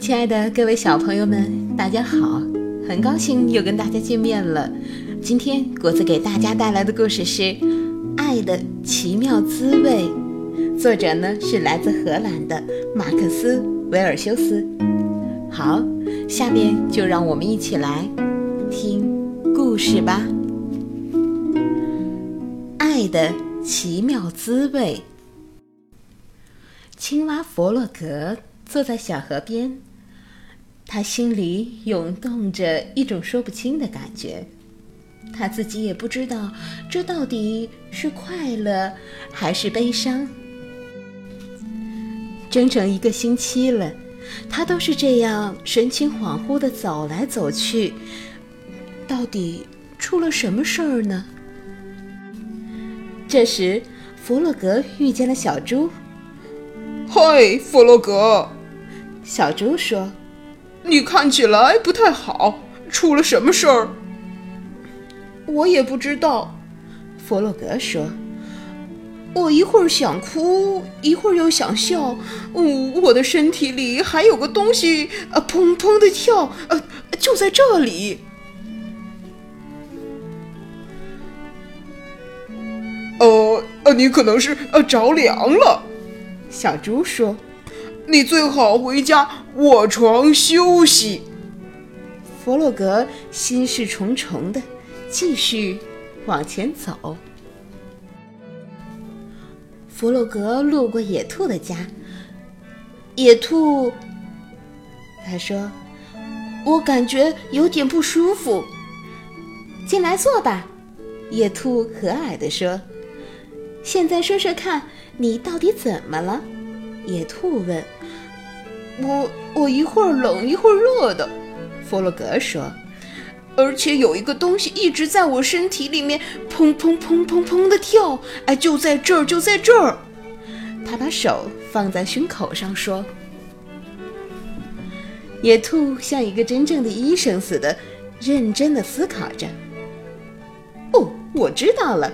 亲爱的各位小朋友们，大家好！很高兴又跟大家见面了。今天果子给大家带来的故事是《爱的奇妙滋味》，作者呢是来自荷兰的马克思·维尔修斯。好，下面就让我们一起来听故事吧。《爱的奇妙滋味》。青蛙弗洛格坐在小河边。他心里涌动着一种说不清的感觉，他自己也不知道这到底是快乐还是悲伤。整整一个星期了，他都是这样神情恍惚地走来走去。到底出了什么事儿呢？这时，弗洛格遇见了小猪。“嗨，弗洛格！”小猪说。你看起来不太好，出了什么事儿？我也不知道。弗洛格说：“我一会儿想哭，一会儿又想笑。嗯，我的身体里还有个东西，呃，砰砰的跳，呃，就在这里。”呃呃，你可能是呃着凉了。小猪说。你最好回家卧床休息。弗洛格心事重重的继续往前走。弗洛格路过野兔的家，野兔，他说：“我感觉有点不舒服。”进来坐吧，野兔和蔼地说：“现在说说看，你到底怎么了？”野兔问。我我一会儿冷一会儿热的，弗洛格说，而且有一个东西一直在我身体里面砰砰砰砰砰的跳，哎，就在这儿，就在这儿。他把手放在胸口上说：“野兔像一个真正的医生似的，认真的思考着。哦，我知道了，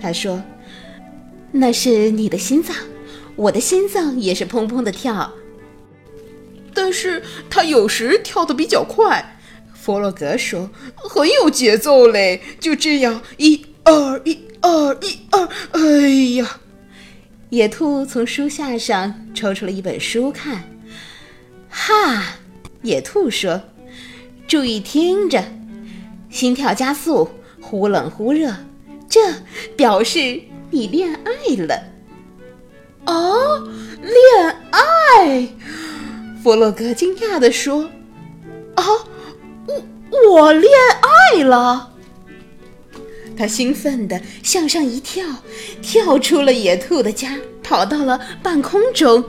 他说，那是你的心脏，我的心脏也是砰砰的跳。”但是他有时跳得比较快，弗洛格说，很有节奏嘞。就这样，一二一二一二，哎呀！野兔从书架上抽出了一本书看。哈，野兔说：“注意听着，心跳加速，忽冷忽热，这表示你恋爱了。”哦，恋爱。弗洛格惊讶地说：“啊，我我恋爱了！”他兴奋地向上一跳，跳出了野兔的家，跑到了半空中。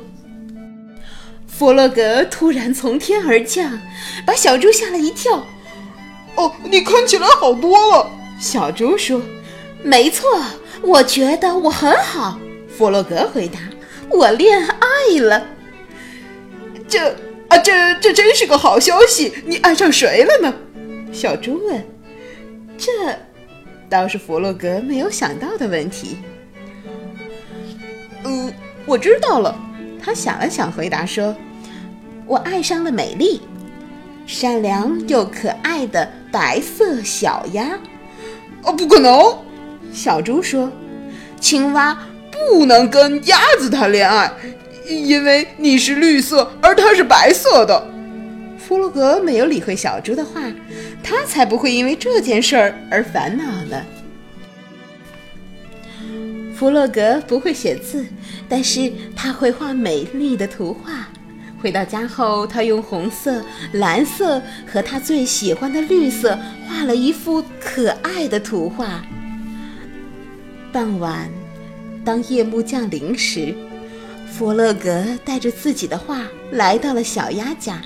弗洛格突然从天而降，把小猪吓了一跳。“哦，你看起来好多了。”小猪说。“没错，我觉得我很好。”弗洛格回答，“我恋爱了。”这啊，这这真是个好消息！你爱上谁了呢？小猪问。这倒是弗洛格没有想到的问题。嗯，我知道了。他想了想，回答说：“我爱上了美丽、善良又可爱的白色小鸭。”哦，不可能！小猪说：“青蛙不能跟鸭子谈恋爱。”因为你是绿色，而它是白色的。弗洛格没有理会小猪的话，他才不会因为这件事儿而烦恼呢。弗洛格不会写字，但是他会画美丽的图画。回到家后，他用红色、蓝色和他最喜欢的绿色画了一幅可爱的图画。傍晚，当夜幕降临时。弗洛格带着自己的画来到了小鸭家，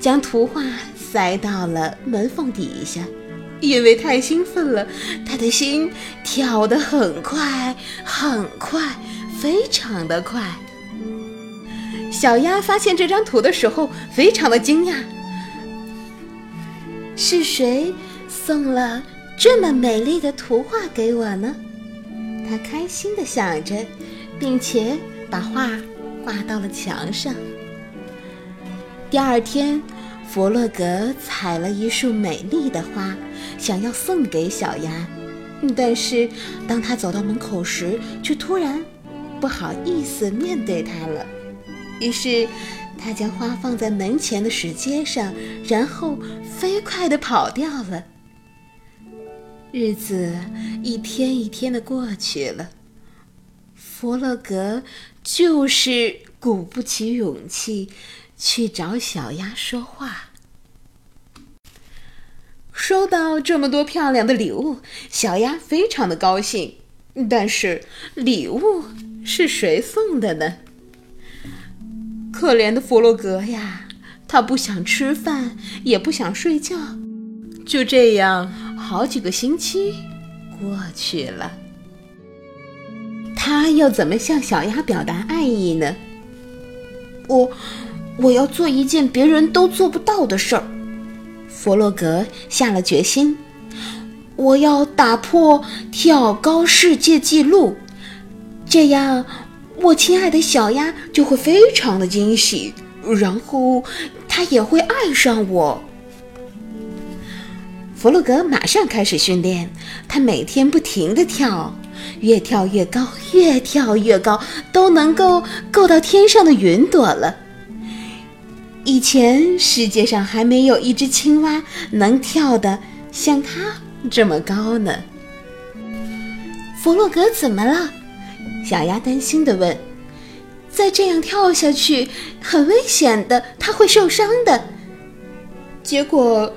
将图画塞到了门缝底下。因为太兴奋了，他的心跳得很快，很快，非常的快。小鸭发现这张图的时候，非常的惊讶：是谁送了这么美丽的图画给我呢？他开心地想着，并且。把画挂到了墙上。第二天，弗洛格采了一束美丽的花，想要送给小鸭。但是当他走到门口时，却突然不好意思面对它了。于是他将花放在门前的石阶上，然后飞快地跑掉了。日子一天一天的过去了，弗洛格就是鼓不起勇气去找小鸭说话。收到这么多漂亮的礼物，小鸭非常的高兴。但是礼物是谁送的呢？可怜的弗洛格呀，他不想吃饭，也不想睡觉。就这样，好几个星期过去了。他要怎么向小鸭表达爱意呢？我，我要做一件别人都做不到的事儿。弗洛格下了决心，我要打破跳高世界纪录，这样我亲爱的小鸭就会非常的惊喜，然后它也会爱上我。弗洛格马上开始训练，他每天不停地跳，越跳越高，越跳越高，都能够够到天上的云朵了。以前世界上还没有一只青蛙能跳得像它这么高呢。弗洛格怎么了？小鸭担心地问。再这样跳下去很危险的，它会受伤的。结果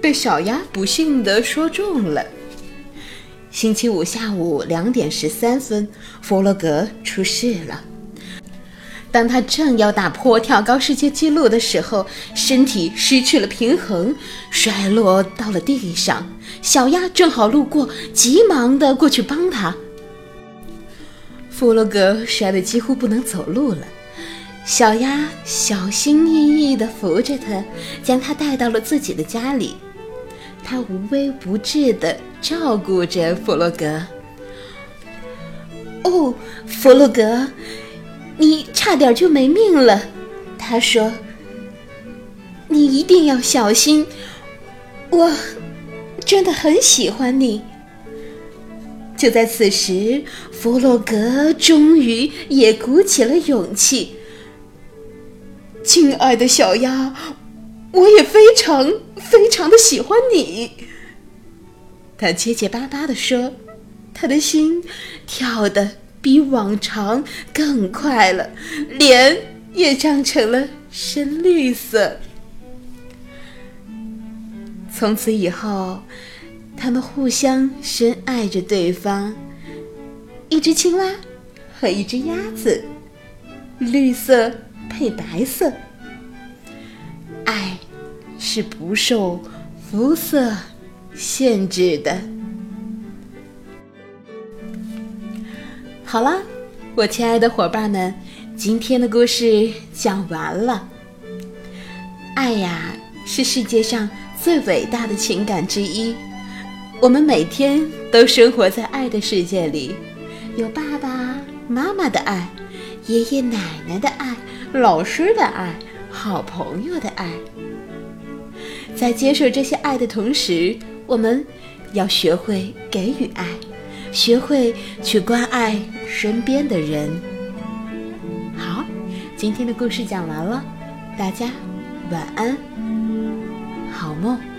被小鸭不幸地说中了。星期五下午两点十三分，弗洛格出事了。当他正要打破跳高世界纪录的时候，身体失去了平衡，摔落到了地上。小鸭正好路过，急忙的过去帮他。弗洛格摔得几乎不能走路了，小鸭小心翼翼地扶着他，将他带到了自己的家里。他无微不至地照顾着弗洛格。哦，弗洛格。你差点就没命了，他说：“你一定要小心，我真的很喜欢你。”就在此时，弗洛格终于也鼓起了勇气。“亲爱的小鸭，我也非常非常的喜欢你。”他结结巴巴地说，他的心跳的。比往常更快了，脸也长成了深绿色。从此以后，他们互相深爱着对方。一只青蛙和一只鸭子，绿色配白色。爱是不受肤色限制的。好了，我亲爱的伙伴们，今天的故事讲完了。爱呀，是世界上最伟大的情感之一。我们每天都生活在爱的世界里，有爸爸妈妈的爱，爷爷奶奶的爱，老师的爱，好朋友的爱。在接受这些爱的同时，我们要学会给予爱。学会去关爱身边的人。好，今天的故事讲完了，大家晚安，好梦。